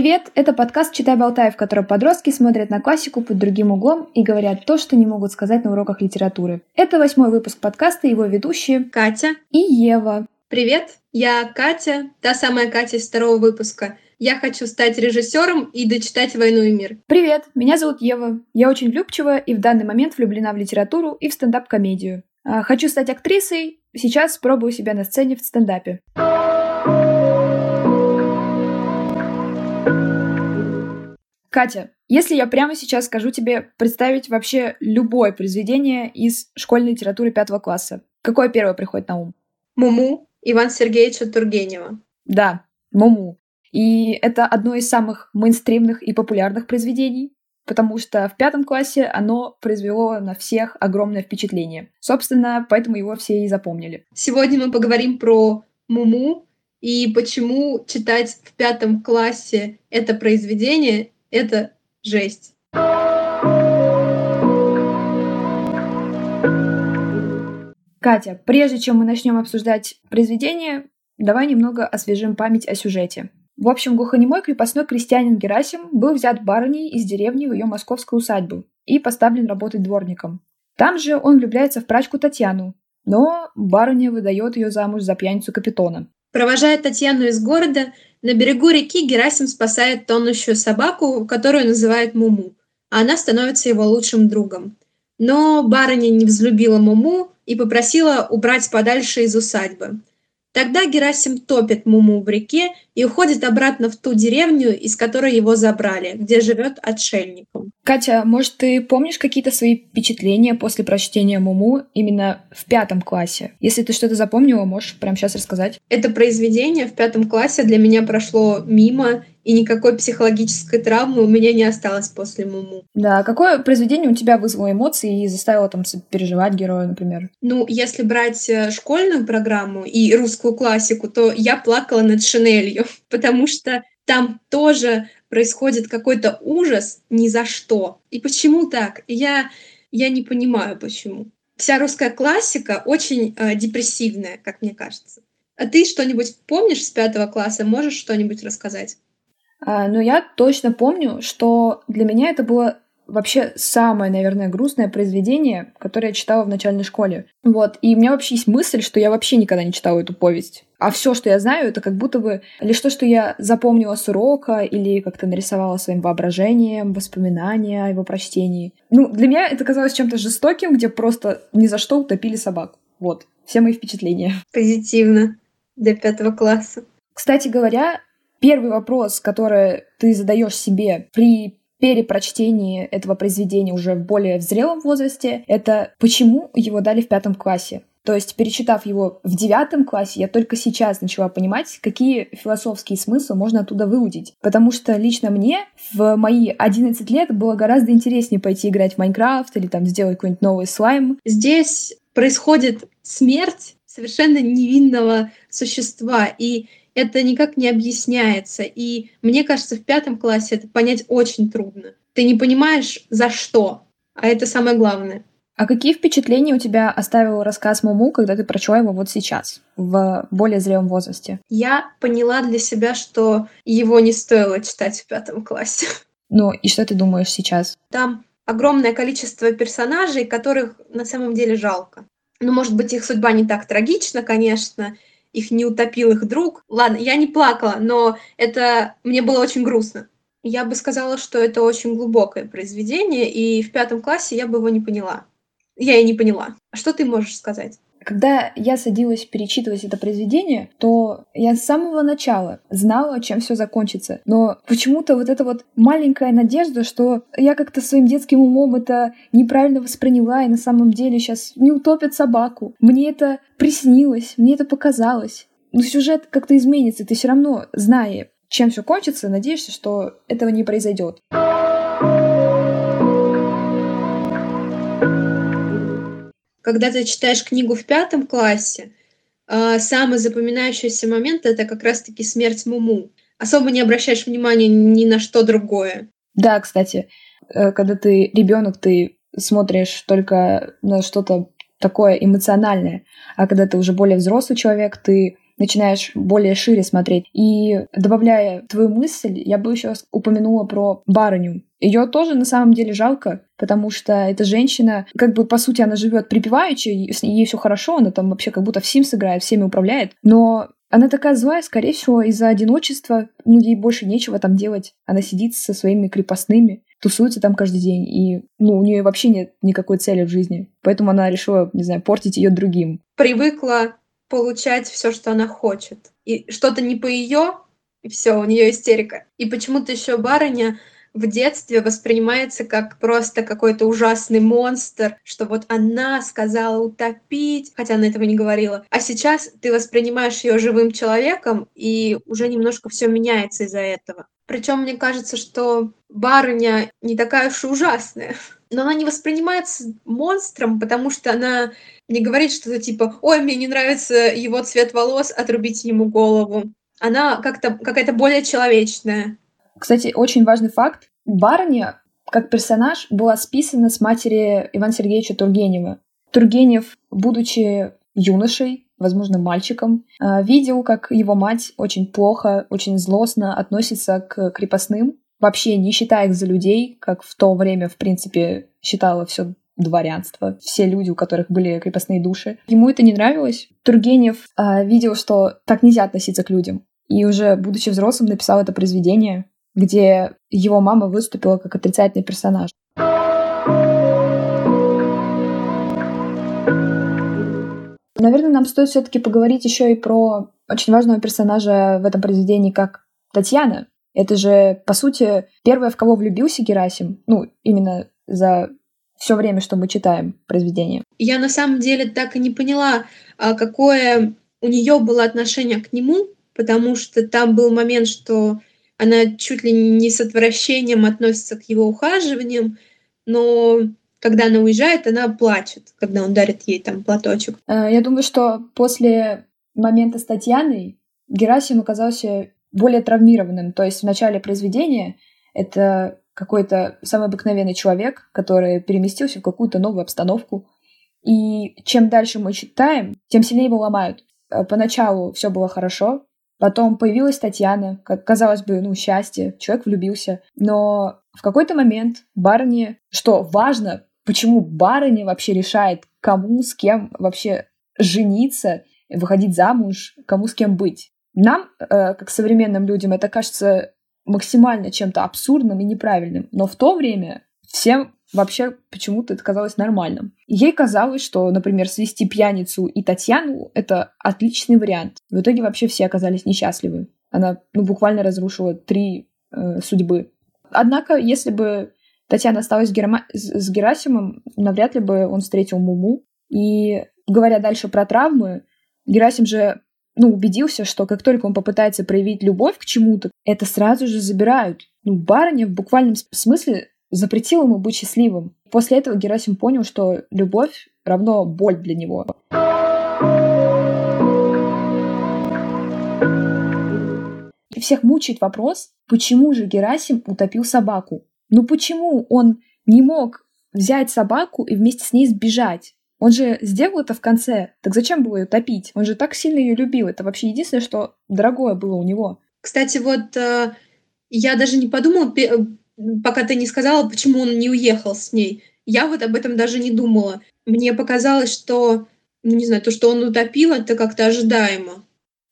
Привет! Это подкаст «Читай, болтай», в котором подростки смотрят на классику под другим углом и говорят то, что не могут сказать на уроках литературы. Это восьмой выпуск подкаста, его ведущие Катя и Ева. Привет, я Катя, та самая Катя из второго выпуска. Я хочу стать режиссером и дочитать «Войну и мир». Привет, меня зовут Ева. Я очень влюбчивая и в данный момент влюблена в литературу и в стендап-комедию. А, хочу стать актрисой, сейчас пробую себя на сцене в стендапе. Катя, если я прямо сейчас скажу тебе представить вообще любое произведение из школьной литературы пятого класса, какое первое приходит на ум? Муму Ивана Сергеевича Тургенева. Да, Муму. И это одно из самых мейнстримных и популярных произведений, потому что в пятом классе оно произвело на всех огромное впечатление. Собственно, поэтому его все и запомнили. Сегодня мы поговорим про Муму и почему читать в пятом классе это произведение это жесть. Катя, прежде чем мы начнем обсуждать произведение, давай немного освежим память о сюжете. В общем, глухонемой крепостной крестьянин Герасим был взят барыней из деревни в ее московскую усадьбу и поставлен работать дворником. Там же он влюбляется в прачку Татьяну, но барыня выдает ее замуж за пьяницу Капитона. Провожая Татьяну из города, на берегу реки Герасим спасает тонущую собаку, которую называют Муму, а она становится его лучшим другом. Но барыня не взлюбила Муму и попросила убрать подальше из усадьбы. Тогда Герасим топит Муму в реке и уходит обратно в ту деревню, из которой его забрали, где живет отшельником. Катя, может, ты помнишь какие-то свои впечатления после прочтения Муму именно в пятом классе? Если ты что-то запомнила, можешь прямо сейчас рассказать. Это произведение в пятом классе для меня прошло мимо, и никакой психологической травмы у меня не осталось после Муму. Да, какое произведение у тебя вызвало эмоции и заставило там переживать героя, например? Ну, если брать э, школьную программу и русскую классику, то я плакала над Шинелью, потому что там тоже происходит какой-то ужас ни за что. И почему так? Я, я не понимаю, почему. Вся русская классика очень э, депрессивная, как мне кажется. А ты что-нибудь помнишь с пятого класса? Можешь что-нибудь рассказать? А, но я точно помню, что для меня это было вообще самое, наверное, грустное произведение, которое я читала в начальной школе. Вот. И у меня вообще есть мысль, что я вообще никогда не читала эту повесть. А все, что я знаю, это как будто бы лишь то, что я запомнила с урока или как-то нарисовала своим воображением, воспоминания о его прочтении. Ну, для меня это казалось чем-то жестоким, где просто ни за что утопили собак. Вот. Все мои впечатления. Позитивно. Для пятого класса. Кстати говоря, Первый вопрос, который ты задаешь себе при перепрочтении этого произведения уже в более зрелом возрасте, это почему его дали в пятом классе. То есть, перечитав его в девятом классе, я только сейчас начала понимать, какие философские смыслы можно оттуда выудить. Потому что лично мне в мои 11 лет было гораздо интереснее пойти играть в Майнкрафт или там сделать какой-нибудь новый слайм. Здесь происходит смерть совершенно невинного существа, и это никак не объясняется. И мне кажется, в пятом классе это понять очень трудно. Ты не понимаешь, за что. А это самое главное. А какие впечатления у тебя оставил рассказ Муму, когда ты прочла его вот сейчас, в более зрелом возрасте? Я поняла для себя, что его не стоило читать в пятом классе. Ну и что ты думаешь сейчас? Там огромное количество персонажей, которых на самом деле жалко. Ну, может быть, их судьба не так трагична, конечно, их не утопил их друг. Ладно, я не плакала, но это мне было очень грустно. Я бы сказала, что это очень глубокое произведение, и в пятом классе я бы его не поняла. Я и не поняла. Что ты можешь сказать? Когда я садилась перечитывать это произведение, то я с самого начала знала, чем все закончится. Но почему-то вот эта вот маленькая надежда, что я как-то своим детским умом это неправильно восприняла, и на самом деле сейчас не утопят собаку. Мне это приснилось, мне это показалось. Но сюжет как-то изменится, ты все равно, зная, чем все кончится, надеешься, что этого не произойдет. Когда ты читаешь книгу в пятом классе, а, самый запоминающийся момент это как раз-таки смерть Муму. Особо не обращаешь внимания ни на что другое. Да, кстати, э, когда ты ребенок, ты смотришь только на что-то такое эмоциональное, а когда ты уже более взрослый человек, ты начинаешь более шире смотреть. И добавляя твою мысль, я бы еще упомянула про барыню. Ее тоже на самом деле жалко, потому что эта женщина, как бы по сути, она живет припеваючи, ей все хорошо, она там вообще как будто в Sims играет, всеми управляет, но она такая злая, скорее всего, из-за одиночества, ну, ей больше нечего там делать. Она сидит со своими крепостными, тусуется там каждый день, и, ну, у нее вообще нет никакой цели в жизни. Поэтому она решила, не знаю, портить ее другим. Привыкла получать все, что она хочет. И что-то не по ее, и все, у нее истерика. И почему-то еще барыня в детстве воспринимается как просто какой-то ужасный монстр, что вот она сказала утопить, хотя она этого не говорила. А сейчас ты воспринимаешь ее живым человеком, и уже немножко все меняется из-за этого. Причем мне кажется, что барыня не такая уж и ужасная. Но она не воспринимается монстром, потому что она не говорит что-то типа «Ой, мне не нравится его цвет волос, отрубите ему голову». Она как-то какая-то более человечная. Кстати, очень важный факт. Барыня, как персонаж, была списана с матери Ивана Сергеевича Тургенева. Тургенев, будучи юношей, возможно, мальчиком, а, видел, как его мать очень плохо, очень злостно относится к крепостным, вообще не считая их за людей, как в то время, в принципе, считала все дворянство, все люди, у которых были крепостные души. Ему это не нравилось. Тургенев э, видел, что так нельзя относиться к людям. И уже будучи взрослым, написал это произведение, где его мама выступила как отрицательный персонаж. Наверное, нам стоит все-таки поговорить еще и про очень важного персонажа в этом произведении, как Татьяна. Это же, по сути, первая, в кого влюбился Герасим. Ну, именно за все время, что мы читаем произведение. Я на самом деле так и не поняла, а какое у нее было отношение к нему, потому что там был момент, что она чуть ли не с отвращением относится к его ухаживаниям, но когда она уезжает, она плачет, когда он дарит ей там платочек. Э, я думаю, что после момента с Татьяной Герасим оказался более травмированным. То есть в начале произведения это какой-то самый обыкновенный человек, который переместился в какую-то новую обстановку. И чем дальше мы читаем, тем сильнее его ломают. Э, поначалу все было хорошо, потом появилась Татьяна, как казалось бы, ну, счастье, человек влюбился. Но в какой-то момент барыне, что важно, почему барыня вообще решает, кому с кем вообще жениться, выходить замуж, кому с кем быть. Нам, э, как современным людям, это кажется максимально чем-то абсурдным и неправильным. Но в то время всем вообще почему-то это казалось нормальным. ей казалось, что, например, свести пьяницу и Татьяну — это отличный вариант. В итоге вообще все оказались несчастливы. Она ну, буквально разрушила три э, судьбы. Однако, если бы Татьяна осталась с, Герма... с Герасимом, навряд ли бы он встретил Муму. И говоря дальше про травмы, Герасим же ну, убедился, что как только он попытается проявить любовь к чему-то, это сразу же забирают. Ну, барыня в буквальном смысле запретила ему быть счастливым. После этого Герасим понял, что любовь равно боль для него. И всех мучает вопрос, почему же Герасим утопил собаку? Ну почему он не мог взять собаку и вместе с ней сбежать? Он же сделал это в конце. Так зачем было ее топить? Он же так сильно ее любил. Это вообще единственное, что дорогое было у него. Кстати, вот э, я даже не подумала, пока ты не сказала, почему он не уехал с ней. Я вот об этом даже не думала. Мне показалось, что, ну не знаю, то, что он утопил, это как-то ожидаемо.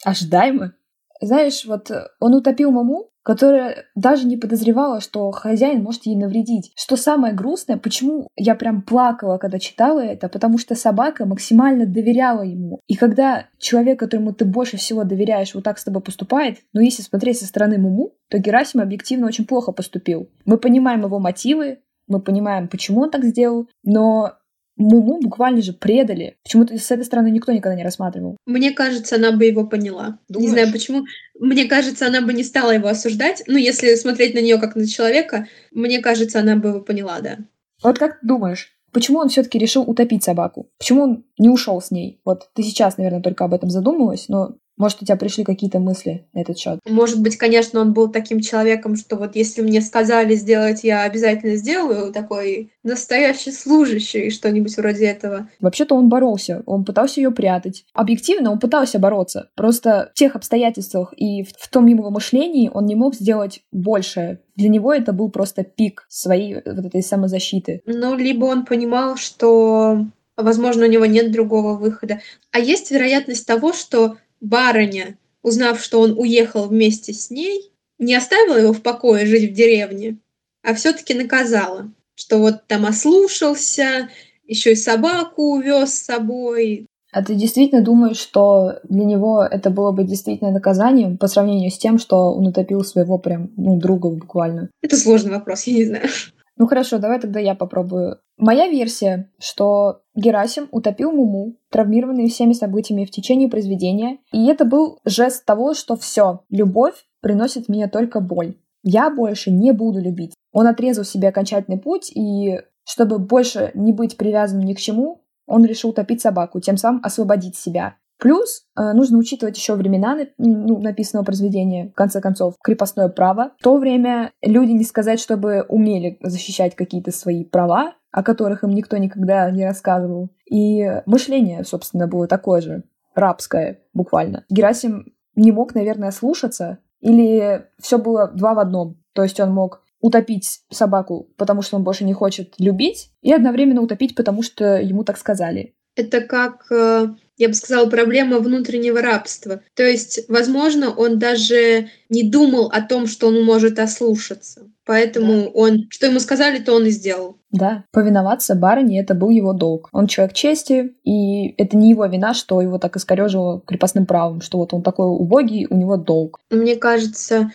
Ожидаемо? Знаешь, вот он утопил маму, которая даже не подозревала, что хозяин может ей навредить. Что самое грустное, почему я прям плакала, когда читала это, потому что собака максимально доверяла ему. И когда человек, которому ты больше всего доверяешь, вот так с тобой поступает, ну если смотреть со стороны Муму, то Герасим объективно очень плохо поступил. Мы понимаем его мотивы, мы понимаем, почему он так сделал, но Муму буквально же предали. Почему-то с этой стороны никто никогда не рассматривал. Мне кажется, она бы его поняла. Думаешь? Не знаю почему. Мне кажется, она бы не стала его осуждать. Ну, если смотреть на нее как на человека, мне кажется, она бы его поняла, да. Вот как ты думаешь, почему он все-таки решил утопить собаку? Почему он не ушел с ней? Вот ты сейчас, наверное, только об этом задумалась, но Может, у тебя пришли какие-то мысли на этот счет? Может быть, конечно, он был таким человеком, что вот если мне сказали сделать, я обязательно сделаю, такой настоящий служащий, что-нибудь вроде этого. Вообще-то он боролся, он пытался ее прятать. Объективно он пытался бороться. Просто в тех обстоятельствах и в, в том его мышлении он не мог сделать больше. Для него это был просто пик своей вот этой самозащиты. Ну, либо он понимал, что возможно, у него нет другого выхода. А есть вероятность того, что барыня, узнав, что он уехал вместе с ней, не оставила его в покое жить в деревне, а все-таки наказала, что вот там ослушался, еще и собаку увез с собой. А ты действительно думаешь, что для него это было бы действительно наказанием по сравнению с тем, что он утопил своего прям, ну, друга буквально? Это сложный вопрос, я не знаю. Ну хорошо, давай тогда я попробую. Моя версия, что Герасим утопил Муму, травмированный всеми событиями в течение произведения, и это был жест того, что все, любовь приносит мне только боль. Я больше не буду любить. Он отрезал себе окончательный путь, и чтобы больше не быть привязанным ни к чему, он решил утопить собаку, тем самым освободить себя. Плюс э, нужно учитывать еще времена ну, написанного произведения, в конце концов, крепостное право. В то время люди не сказать, чтобы умели защищать какие-то свои права, о которых им никто никогда не рассказывал. И мышление, собственно, было такое же, рабское буквально. Герасим не мог, наверное, слушаться, или все было два в одном. То есть он мог утопить собаку, потому что он больше не хочет любить, и одновременно утопить, потому что ему так сказали. Это как э, я бы сказала, проблема внутреннего рабства. То есть, возможно, он даже не думал о том, что он может ослушаться. Поэтому да. он, что ему сказали, то он и сделал. Да, повиноваться барыне — это был его долг. Он человек чести, и это не его вина, что его так искорежило крепостным правом, что вот он такой убогий, у него долг. Мне кажется,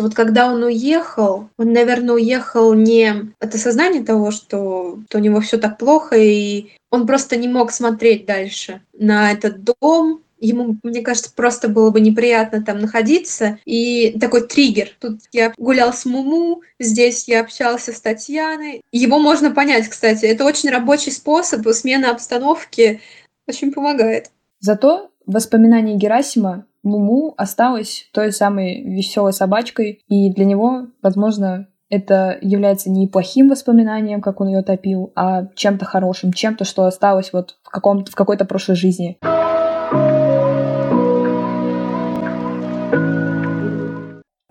что вот когда он уехал, он, наверное, уехал не от осознания того, что, что у него все так плохо, и он просто не мог смотреть дальше на этот дом, ему, мне кажется, просто было бы неприятно там находиться. И такой триггер. Тут я гулял с Муму, здесь я общался с Татьяной. Его можно понять, кстати. Это очень рабочий способ, смена обстановки очень помогает. Зато воспоминания Герасима Муму осталась той самой веселой собачкой, и для него, возможно, это является не плохим воспоминанием, как он ее топил, а чем-то хорошим, чем-то, что осталось вот в, каком-то, в какой-то прошлой жизни.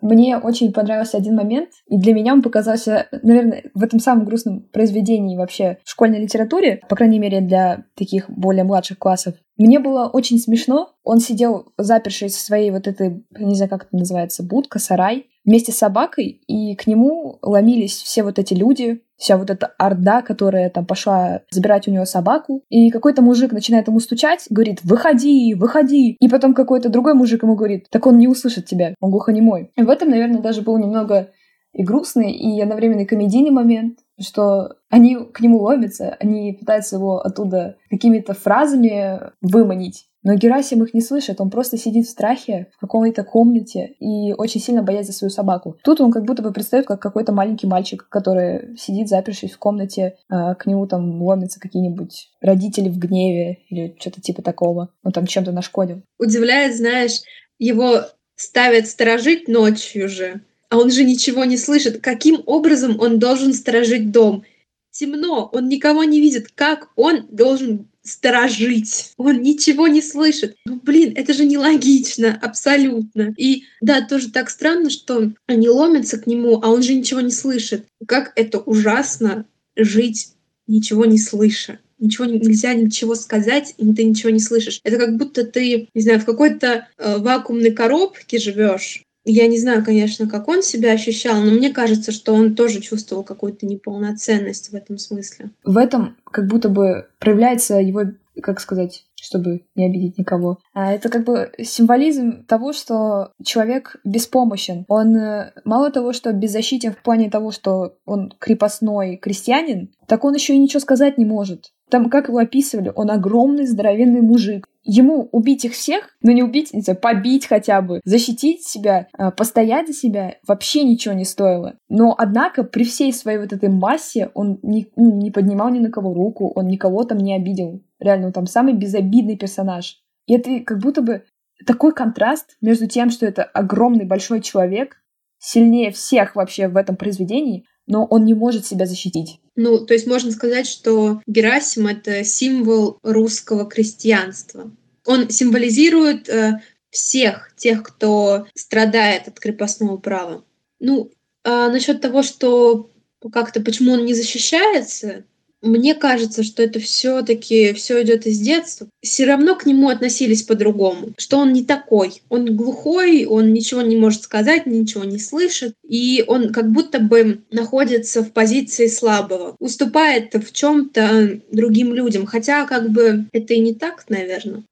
Мне очень понравился один момент, и для меня он показался, наверное, в этом самом грустном произведении вообще в школьной литературе, по крайней мере, для таких более младших классов. Мне было очень смешно. Он сидел запершись в своей вот этой, не знаю, как это называется, будка, сарай, вместе с собакой, и к нему ломились все вот эти люди, вся вот эта орда, которая там пошла забирать у него собаку. И какой-то мужик начинает ему стучать, говорит, выходи, выходи. И потом какой-то другой мужик ему говорит, так он не услышит тебя, он глухонемой. И в этом, наверное, даже был немного и грустный, и одновременно комедийный момент, что они к нему ломятся, они пытаются его оттуда какими-то фразами выманить. Но Герасим их не слышит, он просто сидит в страхе в какой-то комнате и очень сильно боясь за свою собаку. Тут он как будто бы предстает как какой-то маленький мальчик, который сидит запершись в комнате, а к нему там ломятся какие-нибудь родители в гневе или что-то типа такого. Он там чем-то нашкодил. Удивляет, знаешь, его ставят сторожить ночью же, а он же ничего не слышит. Каким образом он должен сторожить дом? Темно, он никого не видит. Как он должен сторожить. Он ничего не слышит. Ну, блин, это же нелогично, абсолютно. И да, тоже так странно, что они ломятся к нему, а он же ничего не слышит. Как это ужасно жить, ничего не слыша. Ничего нельзя ничего сказать, и ты ничего не слышишь. Это как будто ты, не знаю, в какой-то э, вакуумной коробке живешь, я не знаю, конечно, как он себя ощущал, но мне кажется, что он тоже чувствовал какую-то неполноценность в этом смысле. В этом как будто бы проявляется его, как сказать, чтобы не обидеть никого. А это как бы символизм того, что человек беспомощен. Он э, мало того, что беззащитен в плане того, что он крепостной крестьянин, так он еще и ничего сказать не может. Там, как его описывали, он огромный здоровенный мужик. Ему убить их всех, ну не убить, не знаю, побить хотя бы, защитить себя, а, постоять за себя вообще ничего не стоило. Но, однако, при всей своей вот этой массе он не, ну, не поднимал ни на кого руку, он никого там не обидел. Реально, он там самый безобидный персонаж. И это как будто бы такой контраст между тем, что это огромный большой человек, сильнее всех вообще в этом произведении, но он не может себя защитить. Ну, то есть можно сказать, что Герасим — это символ русского крестьянства. Он символизирует э, всех тех, кто страдает от крепостного права. Ну, а насчет того, что как-то почему он не защищается, мне кажется, что это все-таки все идет из детства. Все равно к нему относились по-другому, что он не такой. Он глухой, он ничего не может сказать, ничего не слышит, и он как будто бы находится в позиции слабого, уступает в чем-то другим людям, хотя как бы это и не так, наверное.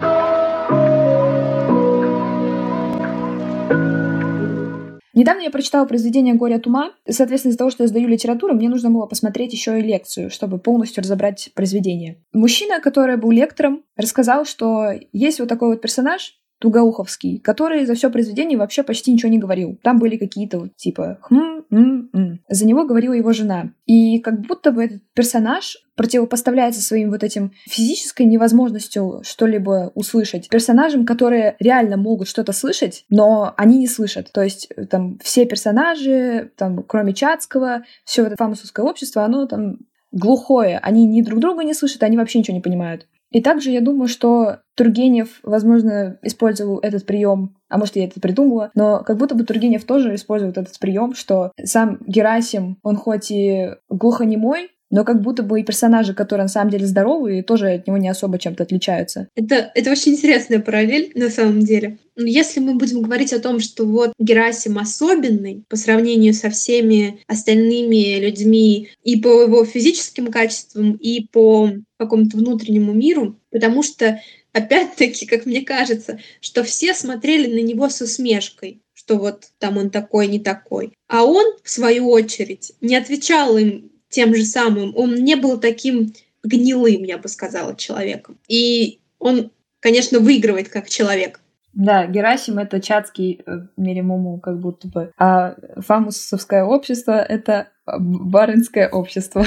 Недавно я прочитала произведение «Горе от ума». Соответственно, из-за того, что я сдаю литературу, мне нужно было посмотреть еще и лекцию, чтобы полностью разобрать произведение. Мужчина, который был лектором, рассказал, что есть вот такой вот персонаж, Тугоуховский, который за все произведение вообще почти ничего не говорил. Там были какие-то вот типа хм, м, м. За него говорила его жена. И как будто бы этот персонаж противопоставляется своим вот этим физической невозможностью что-либо услышать персонажам, которые реально могут что-то слышать, но они не слышат. То есть э, там все персонажи, там кроме Чацкого, все это фамусовское общество, оно там глухое. Они ни друг друга не слышат, они вообще ничего не понимают. И также я думаю, что Тургенев, возможно, использовал этот прием, а может, я это придумала, но как будто бы Тургенев тоже использует этот прием, что сам Герасим, он хоть и глухонемой, но как будто бы и персонажи, которые на самом деле здоровые, тоже от него не особо чем-то отличаются. Это, это очень интересная параллель на самом деле. Если мы будем говорить о том, что вот Герасим особенный по сравнению со всеми остальными людьми и по его физическим качествам, и по какому-то внутреннему миру, потому что, опять-таки, как мне кажется, что все смотрели на него с усмешкой, что вот там он такой, не такой. А он, в свою очередь, не отвечал им тем же самым. Он не был таким гнилым, я бы сказала, человеком. И он, конечно, выигрывает как человек. Да, Герасим — это чатский э, Меримуму, как будто бы. А фамусовское общество — это барынское общество.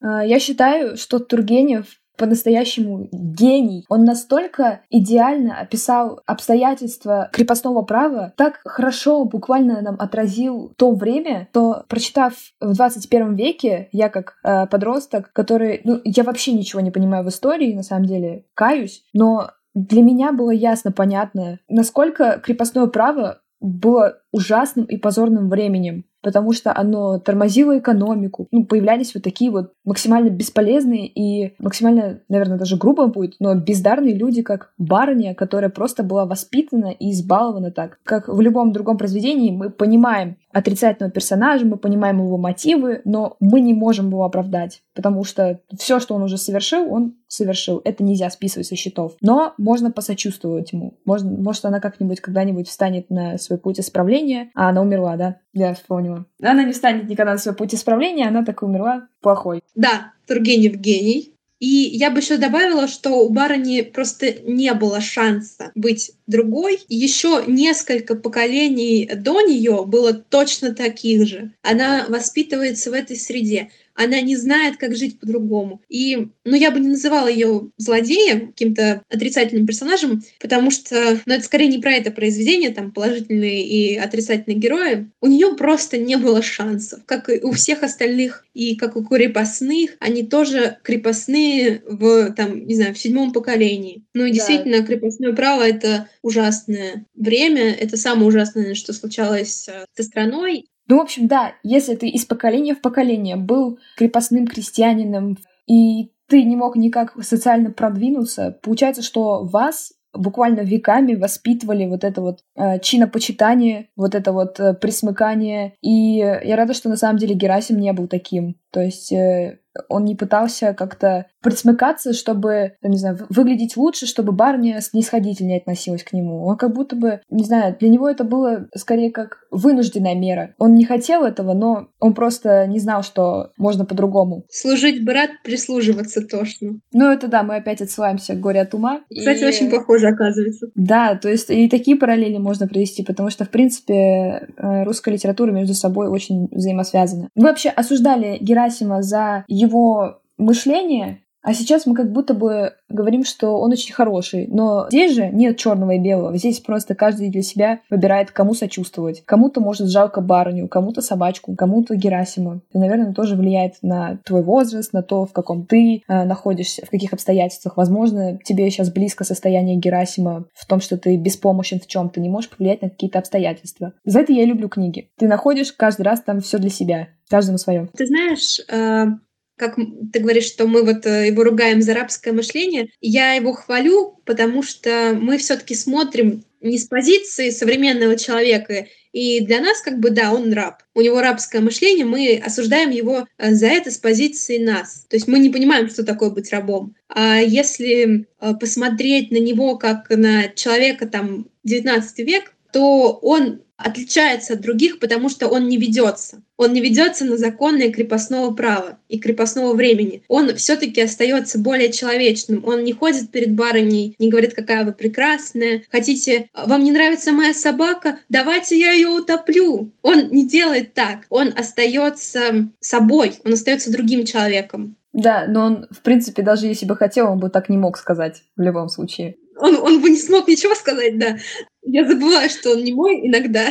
А, я считаю, что Тургенев по-настоящему гений. Он настолько идеально описал обстоятельства крепостного права, так хорошо буквально нам отразил то время, то, прочитав в 21 веке, я как э, подросток, который, ну, я вообще ничего не понимаю в истории, на самом деле, каюсь, но для меня было ясно, понятно, насколько крепостное право было ужасным и позорным временем потому что оно тормозило экономику. Ну, появлялись вот такие вот максимально бесполезные и максимально, наверное, даже грубо будет, но бездарные люди, как барыня, которая просто была воспитана и избалована так. Как в любом другом произведении мы понимаем отрицательного персонажа, мы понимаем его мотивы, но мы не можем его оправдать, потому что все, что он уже совершил, он совершил. Это нельзя списывать со счетов. Но можно посочувствовать ему. Можно, может, она как-нибудь когда-нибудь встанет на свой путь исправления, а она умерла, да? Я вспомнила. Она не встанет никогда на свой путь исправления, она так и умерла плохой. Да, Тургенев гений. И я бы еще добавила, что у барыни просто не было шанса быть другой. Еще несколько поколений до нее было точно таких же. Она воспитывается в этой среде она не знает, как жить по-другому. И, ну, я бы не называла ее злодеем, каким-то отрицательным персонажем, потому что, ну, это скорее не про это произведение, там, положительные и отрицательные герои. У нее просто не было шансов, как и у всех остальных, и как у крепостных, они тоже крепостные в, там, не знаю, в седьмом поколении. Ну, и да. действительно, крепостное право — это ужасное время, это самое ужасное, что случалось э, со страной, ну, в общем, да, если ты из поколения в поколение был крепостным крестьянином, и ты не мог никак социально продвинуться, получается, что вас буквально веками воспитывали вот это вот э, чинопочитание, вот это вот э, присмыкание. И я рада, что на самом деле Герасим не был таким. То есть э, он не пытался как-то присмыкаться, чтобы, не знаю, выглядеть лучше, чтобы барыня снисходительнее относилась к нему. Он как будто бы, не знаю, для него это было скорее как вынужденная мера. Он не хотел этого, но он просто не знал, что можно по-другому. Служить брат, прислуживаться тошно. Ну, это да, мы опять отсылаемся к горе от ума. Кстати, и... очень похоже оказывается. Да, то есть и такие параллели можно привести, потому что, в принципе, э, русская литература между собой очень взаимосвязана. Мы вообще осуждали Герасима за его мышление, А сейчас мы как будто бы говорим, что он очень хороший. Но здесь же нет черного и белого. Здесь просто каждый для себя выбирает, кому сочувствовать. Кому-то, может, жалко барыню, кому-то собачку, кому-то Герасима. И, наверное, тоже влияет на твой возраст, на то, в каком ты э, находишься, в каких обстоятельствах. Возможно, тебе сейчас близко состояние Герасима в том, что ты беспомощен в чем то не можешь повлиять на какие-то обстоятельства. За это я люблю книги. Ты находишь каждый раз там все для себя. Каждому свое. Ты знаешь, э, как ты говоришь, что мы вот э, его ругаем за рабское мышление, я его хвалю, потому что мы все-таки смотрим не с позиции современного человека, и для нас как бы, да, он раб. У него рабское мышление, мы осуждаем его э, за это с позиции нас. То есть мы не понимаем, что такое быть рабом. А если э, посмотреть на него как на человека там 19 век, то он отличается от других, потому что он не ведется. Он не ведется на законы крепостного права и крепостного времени. Он все-таки остается более человечным. Он не ходит перед барыней, не говорит, какая вы прекрасная. Хотите, вам не нравится моя собака? Давайте я ее утоплю. Он не делает так. Он остается собой, он остается другим человеком. Да, но он, в принципе, даже если бы хотел, он бы так не мог сказать в любом случае. Он, он бы не смог ничего сказать, да. Я забываю, что он не мой иногда.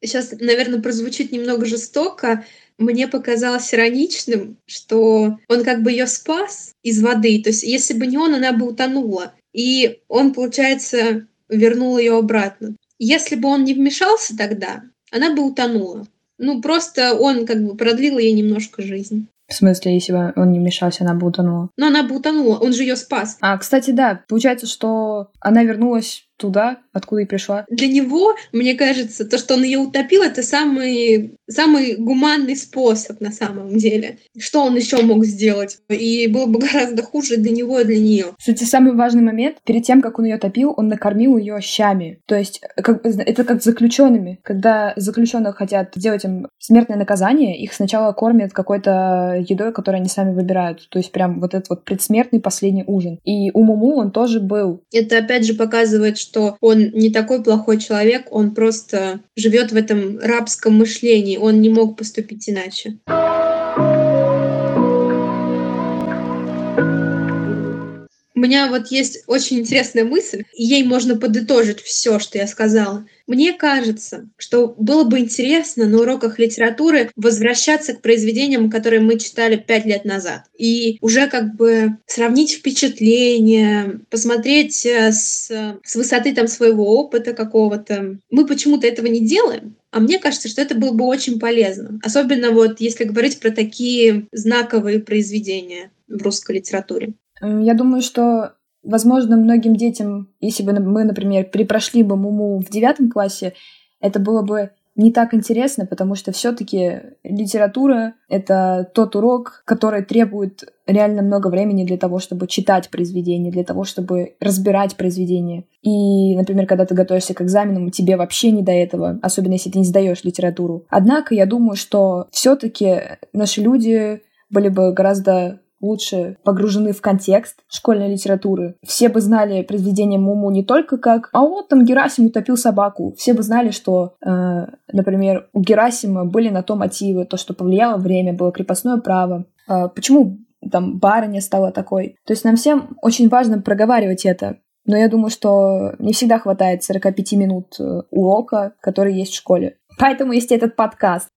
Сейчас, наверное, прозвучит немного жестоко. Мне показалось ироничным, что он как бы ее спас из воды. То есть, если бы не он, она бы утонула. И он, получается, вернул ее обратно. Если бы он не вмешался тогда, она бы утонула. Ну, просто он как бы продлил ей немножко жизнь. В смысле, если бы он не вмешался, она бы утонула? Но она бы утонула, он же ее спас. А, кстати, да, получается, что она вернулась туда, откуда и пришла. Для него, мне кажется, то, что он ее утопил, это самый, самый гуманный способ на самом деле. Что он еще мог сделать? И было бы гораздо хуже для него и для нее. Кстати, самый важный момент, перед тем, как он ее топил, он накормил ее щами. То есть как, это как с заключенными. Когда заключенных хотят сделать им смертное наказание, их сначала кормят какой-то едой, которую они сами выбирают. То есть прям вот этот вот предсмертный последний ужин. И у Муму он тоже был. Это опять же показывает, что он не такой плохой человек, он просто живет в этом рабском мышлении, он не мог поступить иначе. У меня вот есть очень интересная мысль, и ей можно подытожить все, что я сказала. Мне кажется, что было бы интересно на уроках литературы возвращаться к произведениям, которые мы читали пять лет назад, и уже как бы сравнить впечатления, посмотреть э, с, с высоты там своего опыта какого-то. Мы почему-то этого не делаем, а мне кажется, что это было бы очень полезно. Особенно вот если говорить про такие знаковые произведения в русской литературе. Я думаю, что, возможно, многим детям, если бы мы, например, перепрошли бы Муму в девятом классе, это было бы не так интересно, потому что все-таки литература — это тот урок, который требует реально много времени для того, чтобы читать произведение, для того, чтобы разбирать произведение. И, например, когда ты готовишься к экзаменам, тебе вообще не до этого, особенно если ты не сдаешь литературу. Однако я думаю, что все-таки наши люди были бы гораздо лучше погружены в контекст школьной литературы. Все бы знали произведение Муму не только как «А вот там Герасим утопил собаку». Все бы знали, что, э, например, у Герасима были на то мотивы, то, что повлияло время, было крепостное право. Э, почему там барыня стала такой? То есть нам всем очень важно проговаривать это. Но я думаю, что не всегда хватает 45 минут э, урока, который есть в школе. Поэтому есть этот подкаст.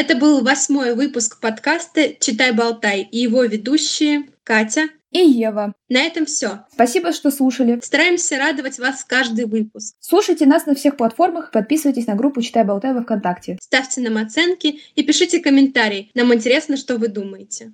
Это был восьмой выпуск подкаста «Читай-болтай» и его ведущие Катя и Ева. На этом все. Спасибо, что слушали. Стараемся радовать вас каждый выпуск. Слушайте нас на всех платформах, подписывайтесь на группу «Читай-болтай» во Вконтакте. Ставьте нам оценки и пишите комментарии. Нам интересно, что вы думаете.